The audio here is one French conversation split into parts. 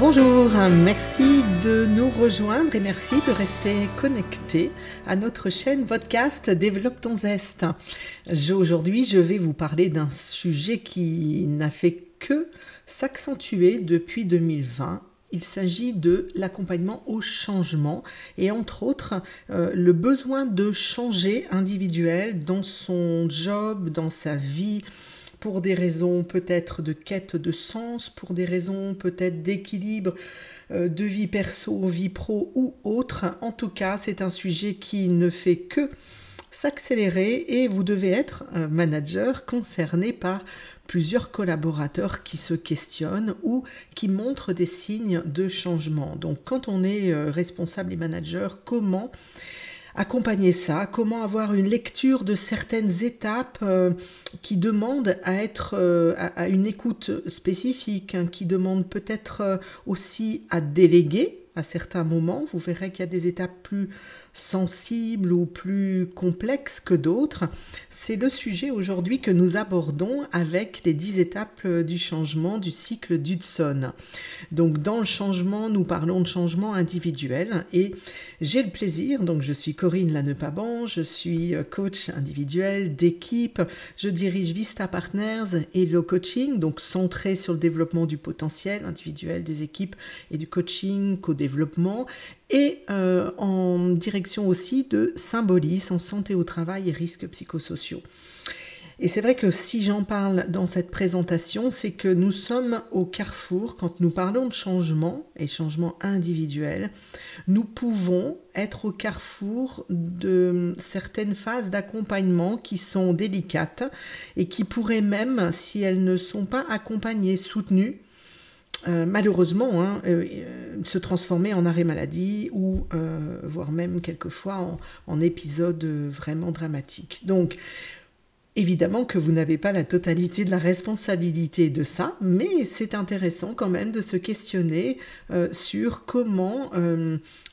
Bonjour, merci de nous rejoindre et merci de rester connecté à notre chaîne podcast Développe ton. Aujourd'hui, je vais vous parler d'un sujet qui n'a fait que s'accentuer depuis 2020 il s'agit de l'accompagnement au changement et entre autres euh, le besoin de changer individuel dans son job, dans sa vie, pour des raisons peut-être de quête de sens, pour des raisons peut-être d'équilibre euh, de vie perso, vie pro ou autre. En tout cas, c'est un sujet qui ne fait que s'accélérer et vous devez être un manager concerné par plusieurs collaborateurs qui se questionnent ou qui montrent des signes de changement. Donc quand on est euh, responsable et manager, comment accompagner ça, comment avoir une lecture de certaines étapes euh, qui demandent à être euh, à, une écoute spécifique, hein, qui demandent peut-être aussi à déléguer à certains moments. Vous verrez qu'il y a des étapes plus sensibles ou plus complexes que d'autres. C'est le sujet aujourd'hui que nous abordons avec les dix étapes du changement du cycle d'Hudson. Donc dans le changement, nous parlons de changement individuel et j'ai le plaisir, donc je suis Corinne Lannepaban, je suis coach individuel d'équipe, je dirige Vista Partners et le coaching, donc centré sur le développement du potentiel individuel des équipes et du coaching, co-développement et euh, en direction aussi de Symbolis en santé au travail et risques psychosociaux. Et c'est vrai que si j'en parle dans cette présentation, c'est que nous sommes au carrefour, quand nous parlons de changement et changement individuel, nous pouvons être au carrefour de certaines phases d'accompagnement qui sont délicates et qui pourraient même, si elles ne sont pas accompagnées, soutenues, euh, malheureusement, hein, euh, euh, se transformer en arrêt maladie ou voire même quelquefois en, en épisode vraiment dramatique. Donc, Évidemment que vous n'avez pas la totalité de la responsabilité de ça, mais c'est intéressant quand même de se questionner sur comment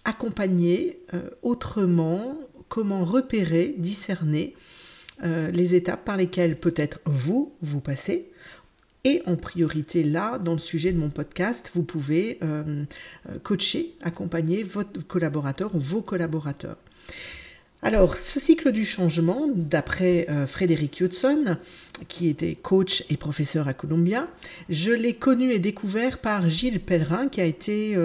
accompagner autrement, comment repérer, discerner les étapes par lesquelles peut-être vous, vous passez, et en priorité là, dans le sujet de mon podcast, vous pouvez euh, euh, coacher, accompagner votre collaborateur ou vos collaborateurs. Alors, ce cycle du changement, d'après euh, Frédéric Hudson, qui était coach et professeur à Columbia, je l'ai connu et découvert par Gilles Pellerin, qui a été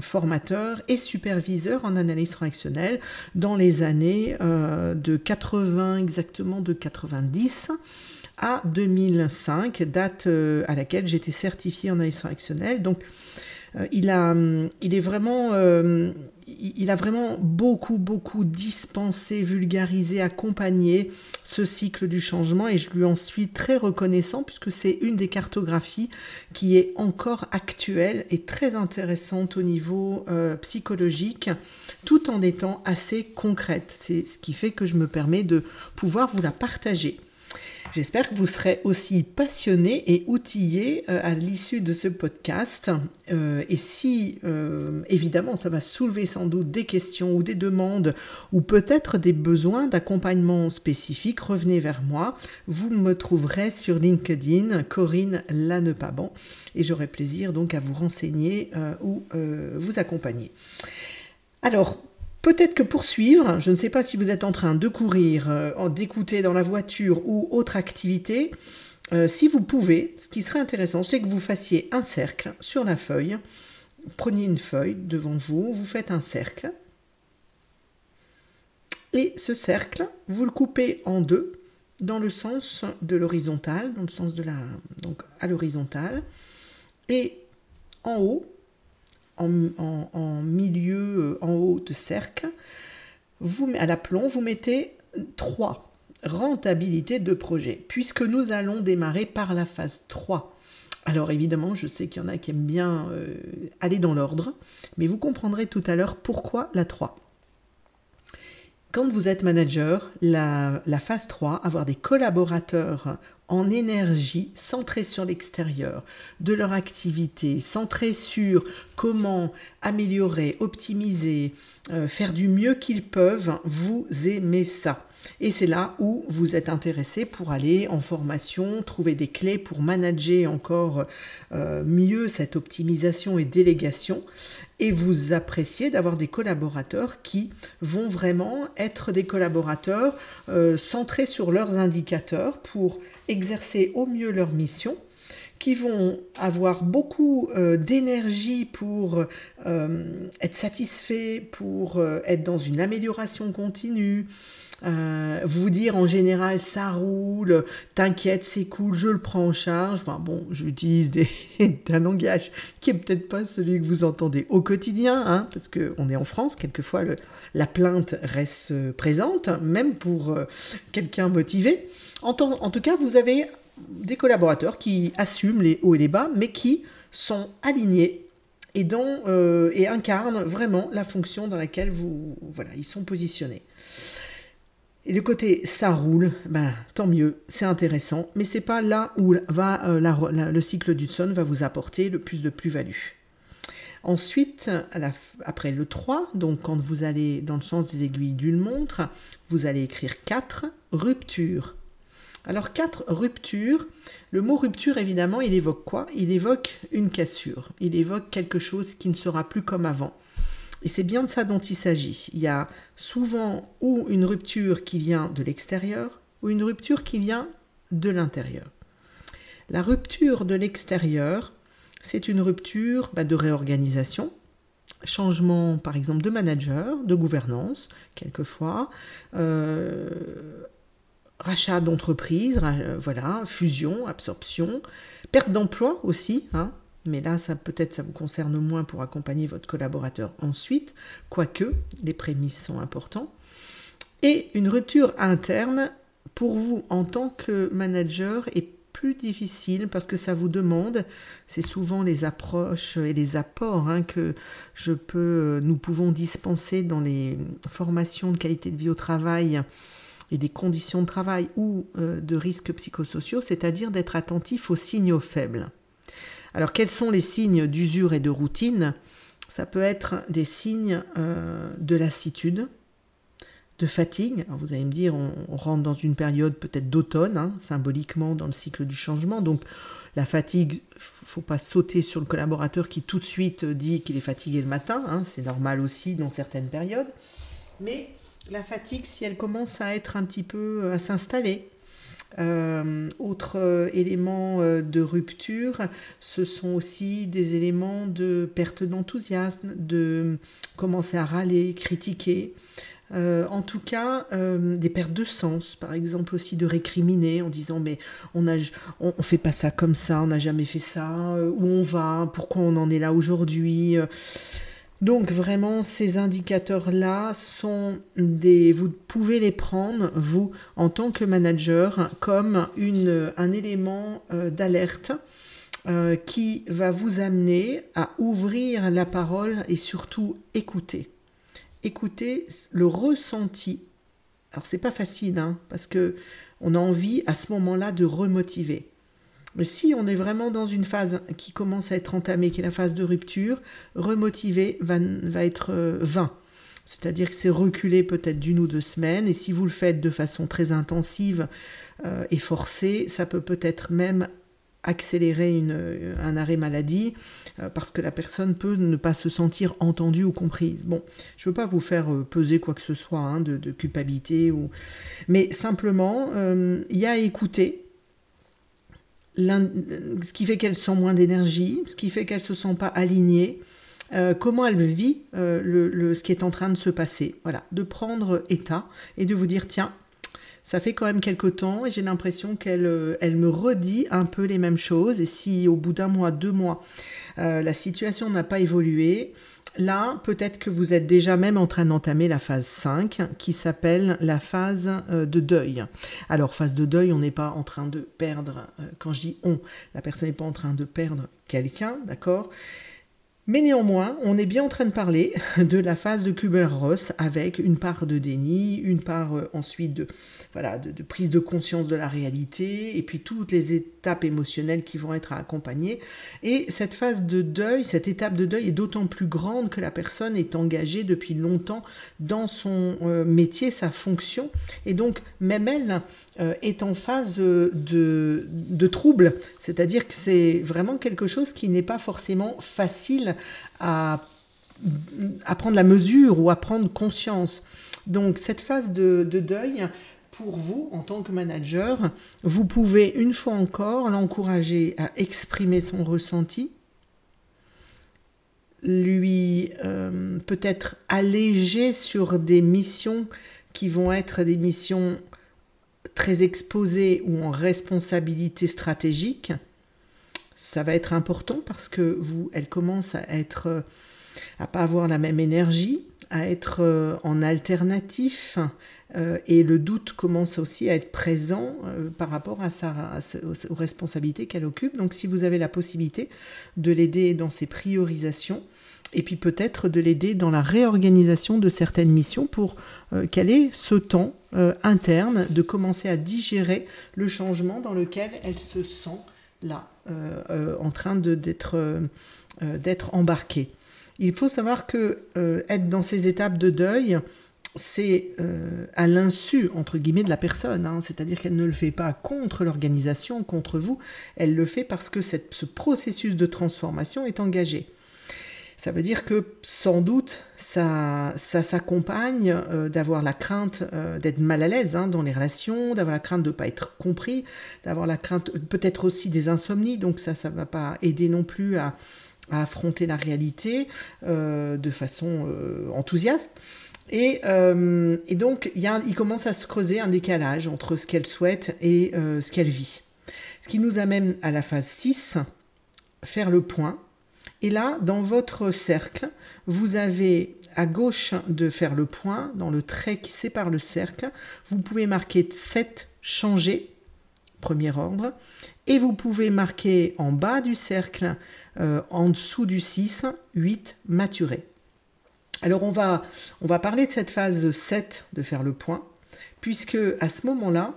formateur et superviseur en analyse transactionnelle dans les années de 80, exactement de 90 à 2005, date euh, à laquelle j'étais certifiée en analyse transactionnelle. Donc, euh, il, a, il est vraiment, euh, il a vraiment beaucoup, beaucoup dispensé, vulgarisé, accompagné ce cycle du changement et je lui en suis très reconnaissant puisque c'est une des cartographies qui est encore actuelle et très intéressante au niveau psychologique tout en étant assez concrète. C'est ce qui fait que je me permets de pouvoir vous la partager. J'espère que vous serez aussi passionné et outillé euh, à l'issue de ce podcast. Euh, et si, euh, évidemment, ça va soulever sans doute des questions ou des demandes ou peut-être des besoins d'accompagnement spécifique, revenez vers moi. Vous me trouverez sur LinkedIn, Corinne Lannepaban, et j'aurai plaisir donc à vous renseigner ou vous accompagner. Alors, Peut-être que pour suivre, je ne sais pas si vous êtes en train de courir, euh, d'écouter dans la voiture ou autre activité, euh, si vous pouvez, ce qui serait intéressant, c'est que vous fassiez un cercle sur la feuille. Prenez une feuille devant vous, vous faites un cercle. Et ce cercle, vous le coupez en deux dans le sens de l'horizontale, dans le sens de la donc à l'horizontale. Et en haut, en, milieu, euh, en haut de cercle, vous, à l'aplomb, vous mettez 3 rentabilité de projet, puisque nous allons démarrer par la phase 3. Alors évidemment, je sais qu'il y en a qui aiment bien euh, aller dans l'ordre, mais vous comprendrez tout à l'heure pourquoi la 3. Quand vous êtes manager, la, la phase 3, avoir des collaborateurs en énergie centrée sur l'extérieur de leur activité, centrée sur comment améliorer, optimiser, euh, faire du mieux qu'ils peuvent, vous aimez ça. Et c'est là où vous êtes intéressé pour aller en formation, trouver des clés pour manager encore euh, mieux cette optimisation et délégation. Et vous appréciez d'avoir des collaborateurs qui vont vraiment être des collaborateurs euh, centrés sur leurs indicateurs pour exercer au mieux leur mission qui vont avoir beaucoup euh, d'énergie pour être satisfaits, pour être dans une amélioration continue, vous dire en général ça roule, t'inquiète, c'est cool, je le prends en charge. Enfin bon, j'utilise un langage qui est peut-être pas celui que vous entendez au quotidien, hein, parce qu'on est en France, quelquefois la plainte reste présente, même pour quelqu'un motivé. En, tout cas, vous avez des collaborateurs qui assument les hauts et les bas, mais qui sont alignés et, euh, et incarnent vraiment la fonction dans laquelle vous, voilà, ils sont positionnés. Et le côté ça roule, ben tant mieux, c'est intéressant, mais c'est pas là où va euh, le cycle d'Hudson va vous apporter le plus de plus-value. Ensuite, après le 3, donc quand vous allez dans le sens des aiguilles d'une montre, vous allez écrire 4, rupture. Alors quatre ruptures. Le mot rupture, évidemment, il évoque quoi? Il évoque une cassure. Il évoque quelque chose qui ne sera plus comme avant. Et c'est bien de ça dont il s'agit. Il y a souvent ou une rupture qui vient de l'extérieur ou une rupture qui vient de l'intérieur. La rupture de l'extérieur, c'est une rupture bah, de réorganisation, changement par exemple de manager, de gouvernance, quelquefois, euh, rachat d'entreprise, euh, voilà, fusion, absorption, perte d'emploi aussi, hein, mais là, ça peut-être ça vous concerne moins pour accompagner votre collaborateur ensuite, quoique les prémices sont importants, et une rupture interne pour vous en tant que manager est plus difficile parce que ça vous demande, c'est souvent les approches et les apports hein, que je peux, nous pouvons dispenser dans les formations de qualité de vie au travail et des conditions de travail ou euh, de risques psychosociaux, c'est-à-dire d'être attentif aux signaux faibles. Alors quels sont les signes d'usure et de routine? Ça peut être des signes euh, de lassitude, de fatigue. vous allez me dire, on, rentre dans une période peut-être d'automne, hein, symboliquement dans le cycle du changement. Donc la fatigue, faut pas sauter sur le collaborateur qui tout de suite dit qu'il est fatigué le matin. Hein, c'est normal aussi dans certaines périodes. Mais la fatigue, si elle commence à être un petit peu euh, à s'installer, euh, autre euh, élément de rupture, ce sont aussi des éléments de perte d'enthousiasme, de commencer à râler, critiquer. en tout cas, des pertes de sens, par exemple aussi de récriminer en disant mais on ne on, fait pas ça comme ça, on n'a jamais fait ça, où on va, pourquoi on en est là aujourd'hui. Donc vraiment, ces indicateurs-là sont des, vous pouvez les prendre, vous, en tant que manager, comme un élément euh, d'alerte euh, qui va vous amener à ouvrir la parole et surtout écouter. Écouter le ressenti. Alors c'est pas facile, hein, parce que on a envie à ce moment-là de remotiver. Si on est vraiment dans une phase qui commence à être entamée, qui est la phase de rupture, remotiver va, être euh, vain. C'est-à-dire que c'est reculé peut-être d'une ou deux semaines, et si vous le faites de façon très intensive euh, et forcée, ça peut peut-être même accélérer une, un arrêt maladie euh, parce que la personne peut ne pas se sentir entendue ou comprise. Bon, je ne veux pas vous faire peser quoi que ce soit hein, de, culpabilité, mais simplement, il y a à écouter ce qui fait qu'elle sent moins d'énergie, ce qui fait qu'elle se sent pas alignée, euh, comment elle vit euh, le, ce qui est en train de se passer. Voilà, de prendre état et de vous dire tiens, ça fait quand même quelque temps et j'ai l'impression qu'elle euh, elle me redit un peu les mêmes choses. Et si au bout d'un mois, deux mois, la situation n'a pas évolué, Là, peut-être que vous êtes déjà même en train d'entamer la phase 5 qui s'appelle la phase euh, de deuil. Alors, phase de deuil, on n'est pas en train de perdre, euh, quand je dis on, la personne n'est pas en train de perdre quelqu'un, d'accord? Mais néanmoins, on est bien en train de parler de la phase de Kubler-Ross avec une part de déni, une part euh, ensuite de, voilà, de, prise de conscience de la réalité, et puis toutes les étapes émotionnelles qui vont être accompagnées. Et cette phase de deuil, cette étape de deuil est d'autant plus grande que la personne est engagée depuis longtemps dans son euh, métier, sa fonction, et donc même elle euh, est en phase de, de trouble, c'est-à-dire que c'est vraiment quelque chose qui n'est pas forcément facile à, prendre la mesure ou à prendre conscience. Donc cette phase de, deuil, pour vous, en tant que manager, vous pouvez une fois encore l'encourager à exprimer son ressenti, lui euh, peut-être alléger sur des missions qui vont être des missions très exposées ou en responsabilité stratégique, ça va être important parce que vous, elle commence à être, euh, à pas avoir la même énergie, à être euh, en alternatif, euh, et le doute commence aussi à être présent par rapport à, sa, aux responsabilités qu'elle occupe. Donc si vous avez la possibilité de l'aider dans ses priorisations, et puis peut-être de l'aider dans la réorganisation de certaines missions pour qu'elle ait ce temps interne de commencer à digérer le changement dans lequel elle se sent là, en train d'être euh, d'être embarqué. Il faut savoir que être dans ces étapes de deuil, c'est à l'insu, entre guillemets, de la personne. Hein. C'est-à-dire qu'elle ne le fait pas contre l'organisation, contre vous. Elle le fait parce que cette, ce processus de transformation est engagé. Ça veut dire que sans doute, ça, ça s'accompagne euh, d'avoir la crainte euh, d'être mal à l'aise hein, dans les relations, d'avoir la crainte de ne pas être compris, d'avoir la crainte peut-être aussi des insomnies, donc ça, ça ne va pas aider non plus à, affronter la réalité euh, de façon enthousiaste. Et, et donc, y a, il commence à se creuser un décalage entre ce qu'elle souhaite et ce qu'elle vit. Ce qui nous amène à la phase 6, faire le point et là, dans votre cercle, vous avez à gauche de faire le point, dans le trait qui sépare le cercle, vous pouvez marquer 7 changer, premier ordre, et vous pouvez marquer en bas du cercle, euh, en dessous du 6, 8 maturer. Alors on va, on va parler de cette phase 7 de faire le point, puisque à ce moment-là,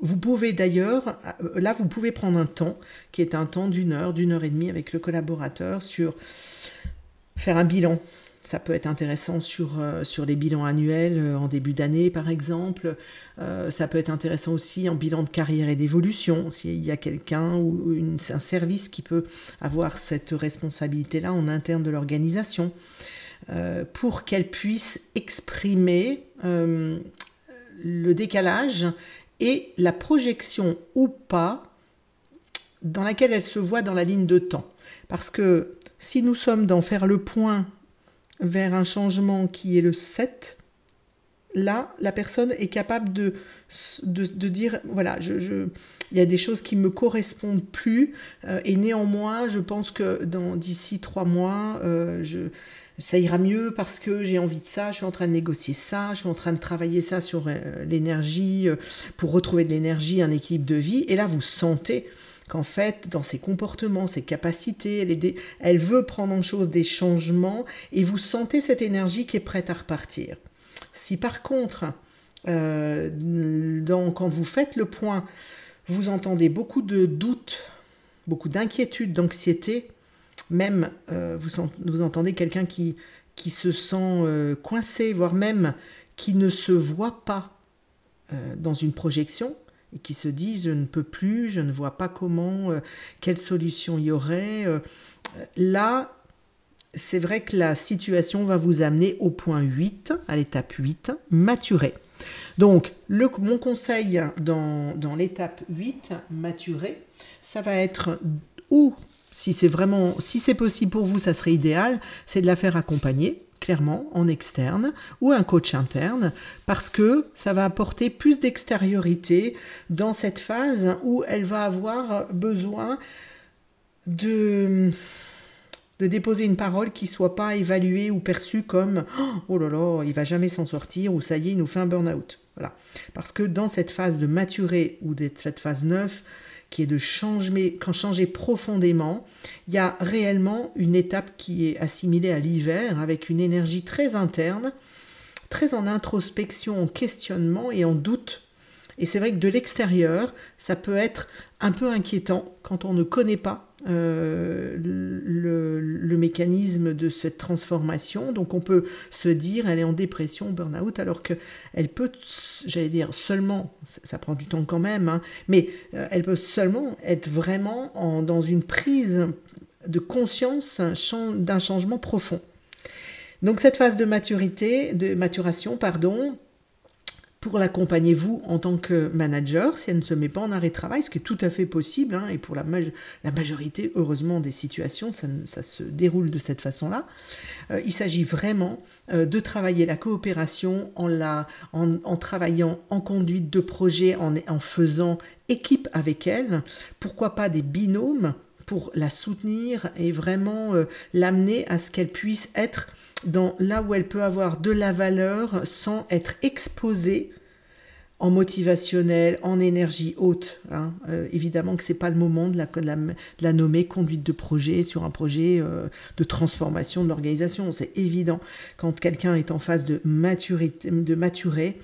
vous pouvez d'ailleurs, euh, là, vous pouvez prendre un temps qui est un temps d'une heure, d'une heure et demie avec le collaborateur sur faire un bilan. Ça peut être intéressant sur, euh, sur les bilans annuels euh, en début d'année, par exemple. ça peut être intéressant aussi en bilan de carrière et d'évolution, s'il y a quelqu'un ou un service qui peut avoir cette responsabilité-là en interne de l'organisation, pour qu'elle puisse exprimer le décalage et la projection ou pas dans laquelle elle se voit dans la ligne de temps. Parce que si nous sommes dans faire le point vers un changement qui est le 7, là, la personne est capable de, de, dire, voilà, je, il y a des choses qui ne me correspondent plus, euh, et néanmoins, je pense que d'ici trois mois, euh, je, ça ira mieux parce que j'ai envie de ça, je suis en train de négocier ça, je suis en train de travailler ça sur euh, l'énergie, euh, pour retrouver de l'énergie, un équilibre de vie. Et là, vous sentez qu'en fait, dans ses comportements, ses capacités, elle, veut prendre en chose des changements et vous sentez cette énergie qui est prête à repartir. Si par contre, euh, quand vous faites le point, vous entendez beaucoup de doutes, beaucoup d'inquiétudes, d'anxiété, même euh, vous, entendez quelqu'un qui, se sent euh, coincé, voire même qui ne se voit pas euh, dans une projection et qui se dit je ne peux plus, je ne vois pas comment, quelle solution il y aurait. là, c'est vrai que la situation va vous amener au point 8, à l'étape 8, maturer. Donc, le, mon conseil dans, dans l'étape 8, maturer, ça va être ou si c'est vraiment, si c'est possible pour vous, ça serait idéal, c'est de la faire accompagner clairement en externe ou un coach interne parce que ça va apporter plus d'extériorité dans cette phase où elle va avoir besoin de de déposer une parole qui soit pas évaluée ou perçue comme oh là là, il va jamais s'en sortir ou ça y est, il nous fait un burn-out. Voilà. Parce que dans cette phase de maturer ou d'être cette phase 9, qui est de changer, quand changer profondément, il y a réellement une étape qui est assimilée à l'hiver avec une énergie très interne, très en introspection, en questionnement et en doute. Et c'est vrai que de l'extérieur, ça peut être un peu inquiétant quand on ne connaît pas euh, le, mécanisme de cette transformation. Donc on peut se dire elle est en dépression, burn-out, alors qu'elle peut, j'allais dire seulement, ça prend du temps quand même, hein, mais euh, elle peut seulement être vraiment en, dans une prise de conscience d'un changement profond. Donc cette phase de maturité, de maturation, pardon, pour l'accompagner vous en tant que manager si elle ne se met pas en arrêt de travail, ce qui est tout à fait possible, hein, et pour la, majorité, heureusement, des situations, ça, se déroule de cette façon-là. Euh, il s'agit vraiment euh, de travailler la coopération en, la, en, en, travaillant en conduite de projet, en, en faisant équipe avec elle, pourquoi pas des binômes pour la soutenir et vraiment euh, l'amener à ce qu'elle puisse être dans là où elle peut avoir de la valeur sans être exposée en motivationnel, en énergie haute. Hein. Euh, évidemment que c'est pas le moment de la, nommer conduite de projet sur un projet euh, de transformation de l'organisation. C'est évident quand quelqu'un est en phase de maturer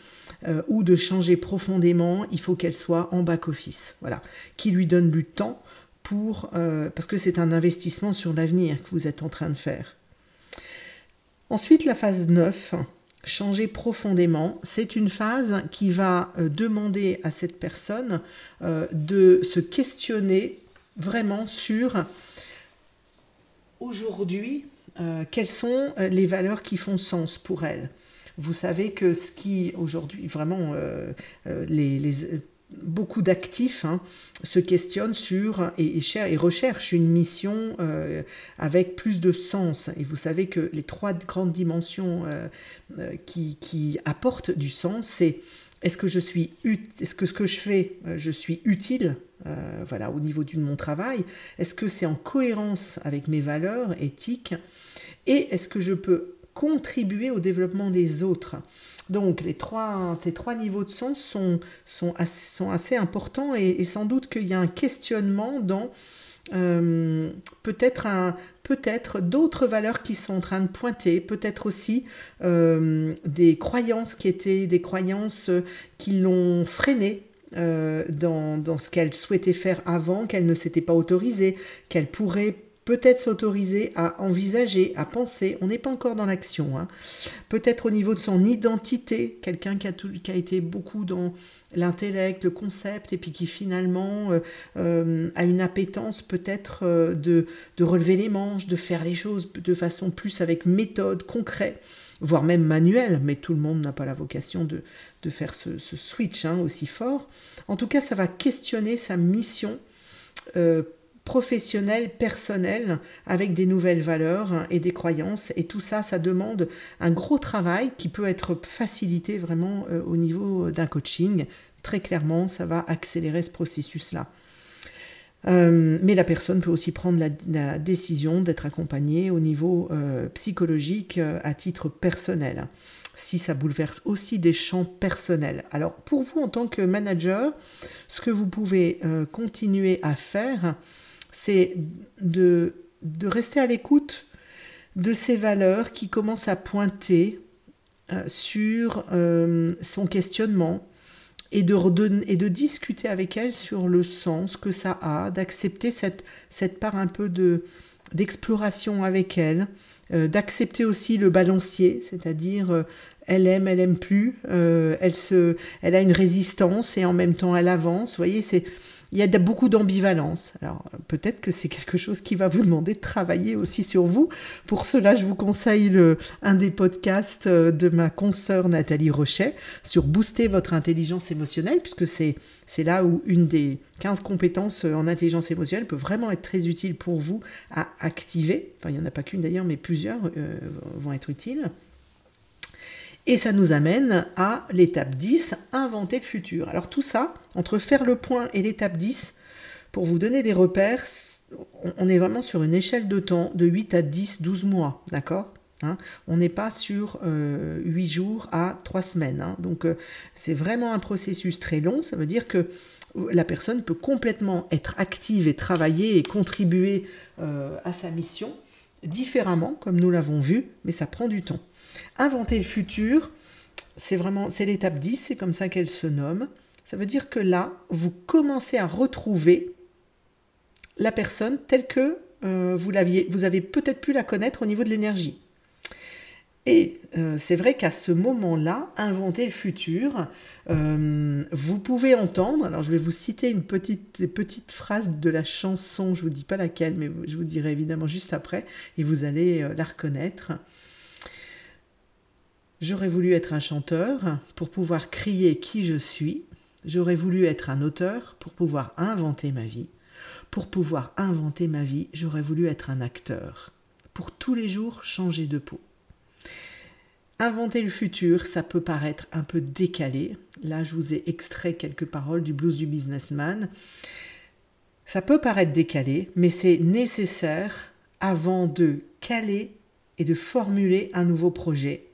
euh, ou de changer profondément, il faut qu'elle soit en back-office. Voilà, qui lui donne du temps pour parce que c'est un investissement sur l'avenir que vous êtes en train de faire. Ensuite, la phase 9, changer profondément, c'est une phase qui va euh, demander à cette personne euh, de se questionner vraiment sur aujourd'hui euh, quelles sont les valeurs qui font sens pour elle. Vous savez que ce qui aujourd'hui vraiment les, beaucoup d'actifs hein, se questionnent sur et, recherchent une mission euh, avec plus de sens. Et vous savez que les trois grandes dimensions euh, euh, qui, apportent du sens, c'est est-ce que je suis est-ce que ce que je fais, je suis utile, voilà, au niveau de mon travail? Est-ce que c'est en cohérence avec mes valeurs éthiques? Et est-ce que je peux contribuer au développement des autres. Donc les trois, ces trois niveaux de sens sont, sont, assez, sont assez importants et, sans doute qu'il y a un questionnement dans euh, peut-être peut-être d'autres valeurs qui sont en train de pointer, peut-être aussi euh, des croyances qui étaient des croyances qui l'ont freiné euh, dans, dans, ce qu'elle souhaitait faire avant, qu'elle ne s'était pas autorisée, qu'elle pourrait peut-être s'autoriser à envisager, à penser, on n'est pas encore dans l'action, hein. peut-être au niveau de son identité, quelqu'un qui a, été beaucoup dans l'intellect, le concept, et puis qui finalement euh, euh, a une appétence peut-être euh, de, relever les manches, de faire les choses de façon plus avec méthode, concret, voire même manuel, mais tout le monde n'a pas la vocation de, faire ce, ce switch hein, aussi fort. En tout cas, ça va questionner sa mission professionnel, personnel, avec des nouvelles valeurs et des croyances. Et tout ça, ça demande un gros travail qui peut être facilité vraiment euh, au niveau d'un coaching. Très clairement, ça va accélérer ce processus-là. Euh, mais la personne peut aussi prendre la, décision d'être accompagnée au niveau euh, psychologique à titre personnel, si ça bouleverse aussi des champs personnels. Alors pour vous en tant que manager, ce que vous pouvez continuer à faire, c'est de, de rester à l'écoute de ces valeurs qui commencent à pointer euh, sur euh, son questionnement et de, de discuter avec elle sur le sens que ça a, d'accepter cette, cette part un peu de d'exploration avec elle, euh, d'accepter aussi le balancier, c'est-à-dire elle aime, elle aime plus, elle, se, elle a une résistance et en même temps elle avance. Vous voyez, c'est il y a beaucoup d'ambivalence. Alors peut-être que c'est quelque chose qui va vous demander de travailler aussi sur vous. Pour cela, je vous conseille le, un des podcasts euh, de ma consoeur Nathalie Rochet sur booster votre intelligence émotionnelle, puisque c'est c'est là où une des 15 compétences en intelligence émotionnelle peut vraiment être très utile pour vous à activer. Enfin, il n'y en a pas qu'une d'ailleurs, mais plusieurs euh, vont être utiles. Et ça nous amène à l'étape 10, inventer le futur. Alors tout ça, entre faire le point et l'étape 10, pour vous donner des repères, on est vraiment sur une échelle de temps de 8 à 10, 12 mois, d'accord hein On n'est pas sur 8 euh, jours à 3 semaines. Hein donc euh, c'est vraiment un processus très long. Ça veut dire que la personne peut complètement être active et travailler et contribuer à sa mission différemment, comme nous l'avons vu, mais ça prend du temps. Inventer le futur, c'est vraiment c'est l'étape 10, c'est comme ça qu'elle se nomme. Ça veut dire que là, vous commencez à retrouver la personne telle que euh, vous l'aviez, vous avez peut-être pu la connaître au niveau de l'énergie. Et euh, c'est vrai qu'à ce moment-là, inventer le futur, euh, vous pouvez entendre, alors je vais vous citer une petite, petite phrase de la chanson, je ne vous dis pas laquelle, mais je vous dirai évidemment juste après, et vous allez la reconnaître. J'aurais voulu être un chanteur pour pouvoir crier qui je suis. J'aurais voulu être un auteur pour pouvoir inventer ma vie. Pour pouvoir inventer ma vie, j'aurais voulu être un acteur. Pour tous les jours changer de peau. Inventer le futur, ça peut paraître un peu décalé. Là, je vous ai extrait quelques paroles du blues du businessman. Ça peut paraître décalé, mais c'est nécessaire avant de caler et de formuler un nouveau projet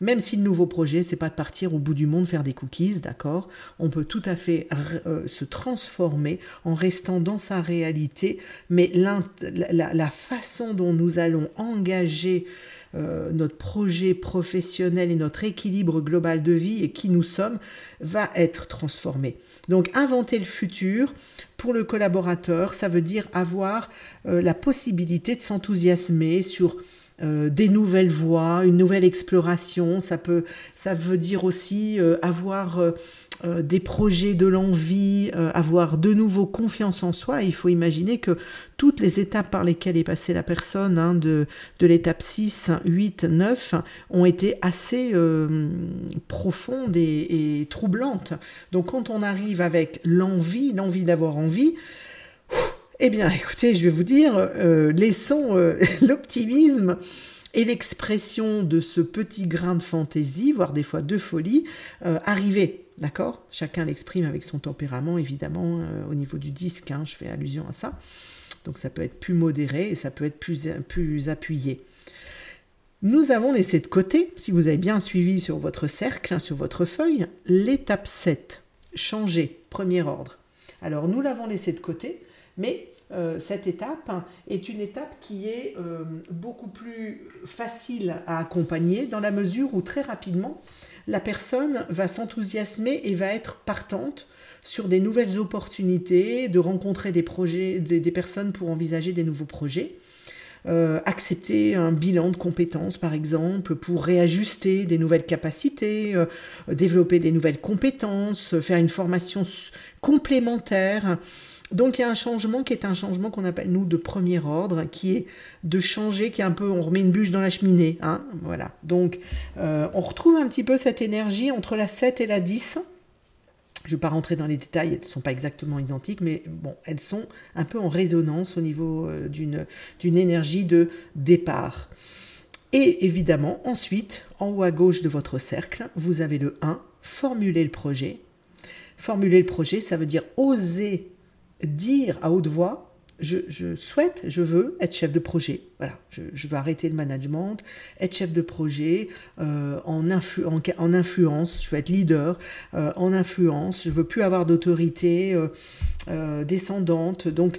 même si le nouveau projet, c'est pas de partir au bout du monde faire des cookies, d'accord? On peut tout à fait euh, se transformer en restant dans sa réalité, mais la, façon dont nous allons engager euh, notre projet professionnel et notre équilibre global de vie et qui nous sommes va être transformé. Donc inventer le futur pour le collaborateur, ça veut dire avoir euh, la possibilité de s'enthousiasmer sur euh, des nouvelles voies, une nouvelle exploration. Ça, peut, ça veut dire aussi euh, avoir euh, des projets de l'envie, avoir de nouveau confiance en soi. il faut imaginer que toutes les étapes par lesquelles est passée la personne, hein, de, l'étape 6, 8, 9, ont été assez profondes et troublantes. Donc quand on arrive avec l'envie, l'envie d'avoir envie, eh bien, écoutez, je vais vous dire, euh, laissons euh, l'optimisme et l'expression de ce petit grain de fantaisie, voire des fois de folie, euh, arriver. D'accord? Chacun l'exprime avec son tempérament, évidemment, au niveau du disque, hein, je fais allusion à ça. Donc ça peut être plus modéré et ça peut être plus, plus appuyé. Nous avons laissé de côté, si vous avez bien suivi sur votre cercle, hein, sur votre feuille, l'étape 7, changer, premier ordre. Alors nous l'avons laissé de côté mais euh, cette étape est une étape qui est euh, beaucoup plus facile à accompagner dans la mesure où très rapidement, la personne va s'enthousiasmer et va être partante sur des nouvelles opportunités, de rencontrer des projets, des, personnes pour envisager des nouveaux projets. Euh, accepter un bilan de compétences, par exemple, pour réajuster des nouvelles capacités, développer des nouvelles compétences, faire une formation complémentaire. Donc il y a un changement qui est un changement qu'on appelle nous de premier ordre, qui est de changer, qui est un peu, on remet une bûche dans la cheminée. Hein, voilà. Donc euh, on retrouve un petit peu cette énergie entre la 7 et la 10. Je ne vais pas rentrer dans les détails, elles ne sont pas exactement identiques, mais bon, elles sont un peu en résonance au niveau euh, d'une, d'une énergie de départ. Et évidemment, ensuite, en haut à gauche de votre cercle, vous avez le 1, formuler le projet. Formuler le projet, ça veut dire oser dire à haute voix, je, souhaite, je veux être chef de projet. Voilà, je, veux arrêter le management, être chef de projet, euh, en, en, influence, je veux être leader, euh, en influence, je veux plus avoir d'autorité euh, descendante. Donc,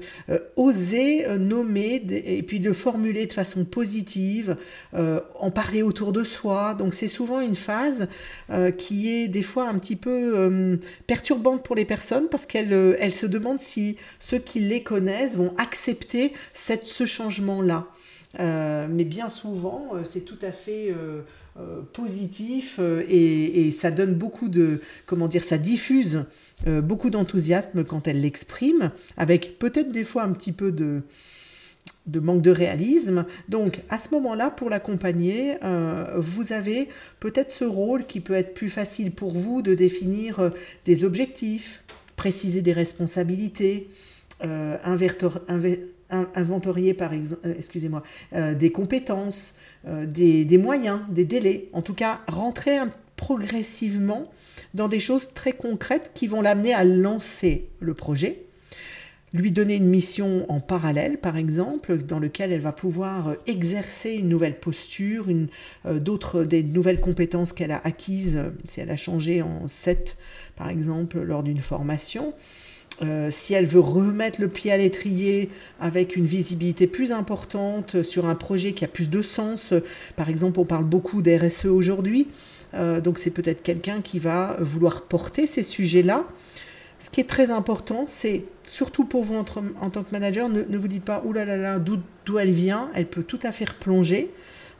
oser nommer et puis de formuler de façon positive, en parler autour de soi. Donc, c'est souvent une phase qui est des fois un petit peu perturbante pour les personnes parce qu'elles elles se demandent si ceux qui les connaissent vont accepter cette, ce changement-là. Euh, mais bien souvent, euh, c'est tout à fait euh, positif et, ça donne beaucoup de, comment dire, ça diffuse beaucoup d'enthousiasme quand elle l'exprime, avec peut-être des fois un petit peu de, de manque de réalisme. Donc à ce moment-là, pour l'accompagner, vous avez peut-être ce rôle qui peut être plus facile pour vous de définir des objectifs, préciser des responsabilités, inventorier par exemple, euh, excusez-moi, euh, des compétences, euh, des, moyens, des délais. En tout cas, rentrer progressivement dans des choses très concrètes qui vont l'amener à lancer le projet. lui donner une mission en parallèle, par exemple, dans lequel elle va pouvoir exercer une nouvelle posture, une, d'autres, des nouvelles compétences qu'elle a acquises, si elle a changé en 7, par exemple, lors d'une formation. Euh, si elle veut remettre le pied à l'étrier avec une visibilité plus importante sur un projet qui a plus de sens, par exemple on parle beaucoup d'RSE aujourd'hui, euh, donc c'est peut-être quelqu'un qui va vouloir porter ces sujets-là. Ce qui est très important, c'est surtout pour vous en, tant que manager, ne, vous dites pas, oulala, là là là, d'où elle vient, elle peut tout à fait replonger.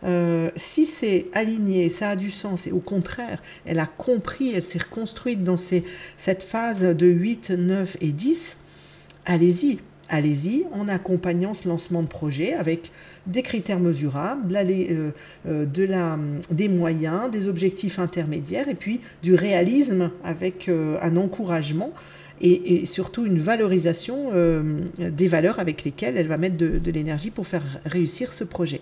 Euh, si c'est aligné, ça a du sens, et au contraire, elle a compris, elle s'est reconstruite dans cette phase de 8, 9 et 10, allez-y, allez-y en accompagnant ce lancement de projet avec des critères mesurables, euh, euh, de la, des moyens, des objectifs intermédiaires et puis du réalisme avec un encouragement et, surtout une valorisation des valeurs avec lesquelles elle va mettre de l'énergie pour faire réussir ce projet.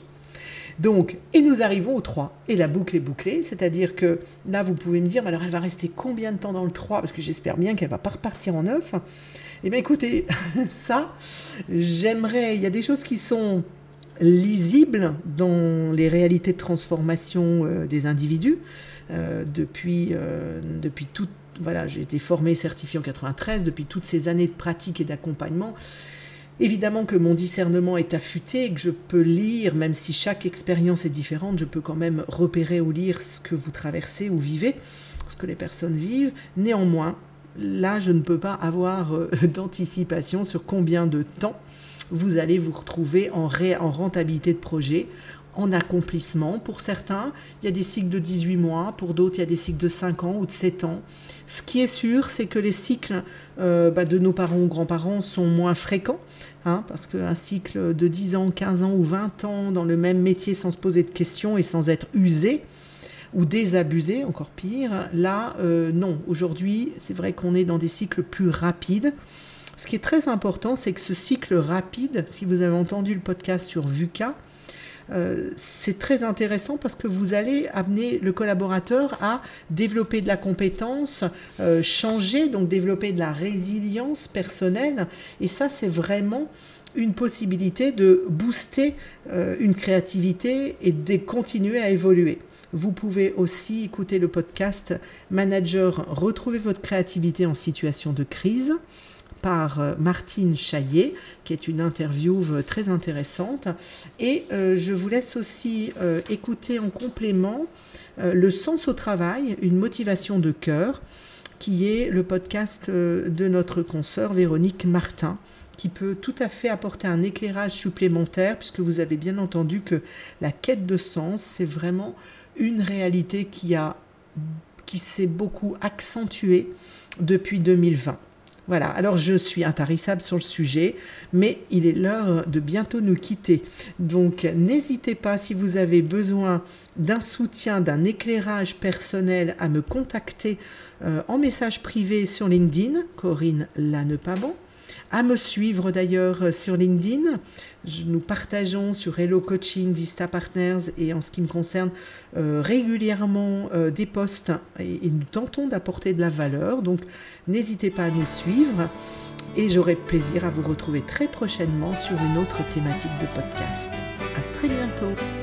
Donc, et nous arrivons au 3. Et la boucle est bouclée, c'est-à-dire que là, vous pouvez me dire, alors elle va rester combien de temps dans le 3 Parce que j'espère bien qu'elle ne va pas repartir en 9. Eh bien écoutez, ça, j'aimerais, il y a des choses qui sont lisibles dans les réalités de transformation euh, des individus. Euh, depuis, euh, depuis voilà, j'ai été formé, certifié en 93, depuis toutes ces années de pratique et d'accompagnement, Évidemment que mon discernement est affûté et que je peux lire, même si chaque expérience est différente, je peux quand même repérer ou lire ce que vous traversez ou vivez, ce que les personnes vivent. Néanmoins, là, je ne peux pas avoir euh, d'anticipation sur combien de temps vous allez vous retrouver en, en rentabilité de projet, en accomplissement. Pour certains, il y a des cycles de 18 mois, pour d'autres, il y a des cycles de 5 ans ou de 7 ans. Ce qui est sûr, c'est que les cycles euh, bah, de nos parents ou grands-parents sont moins fréquents, hein, parce qu'un cycle de 10 ans, 15 ans ou 20 ans dans le même métier sans se poser de questions et sans être usé, ou désabusé, encore pire, là, euh, non. Aujourd'hui, c'est vrai qu'on est dans des cycles plus rapides. Ce qui est très important, c'est que ce cycle rapide, si vous avez entendu le podcast sur VUCA, euh, c'est très intéressant parce que vous allez amener le collaborateur à développer de la compétence, euh, changer, donc développer de la résilience personnelle. Et ça, c'est vraiment une possibilité de booster euh, une créativité et de continuer à évoluer. Vous pouvez aussi écouter le podcast Manager, retrouver votre créativité en situation de crise par euh, Martine Chaillet, qui est une interview euh, très intéressante. Et euh, je vous laisse aussi écouter en complément Le sens au travail, une motivation de cœur, qui est le podcast de notre consoeur Véronique Martin qui peut tout à fait apporter un éclairage supplémentaire, puisque vous avez bien entendu que la quête de sens, c'est vraiment une réalité qui, a, qui s'est beaucoup accentuée depuis 2020. Voilà, alors je suis intarissable sur le sujet, mais il est l'heure de bientôt nous quitter. Donc n'hésitez pas si vous avez besoin d'un soutien, d'un éclairage personnel à me contacter euh, en message privé sur LinkedIn, Corinne Lannepaban à me suivre d'ailleurs euh, sur LinkedIn. Nous partageons sur Hello Coaching, Vista Partners et en ce qui me concerne euh, régulièrement euh, des posts et, et, nous tentons d'apporter de la valeur. Donc n'hésitez pas à nous suivre et j'aurai plaisir à vous retrouver très prochainement sur une autre thématique de podcast. À très bientôt.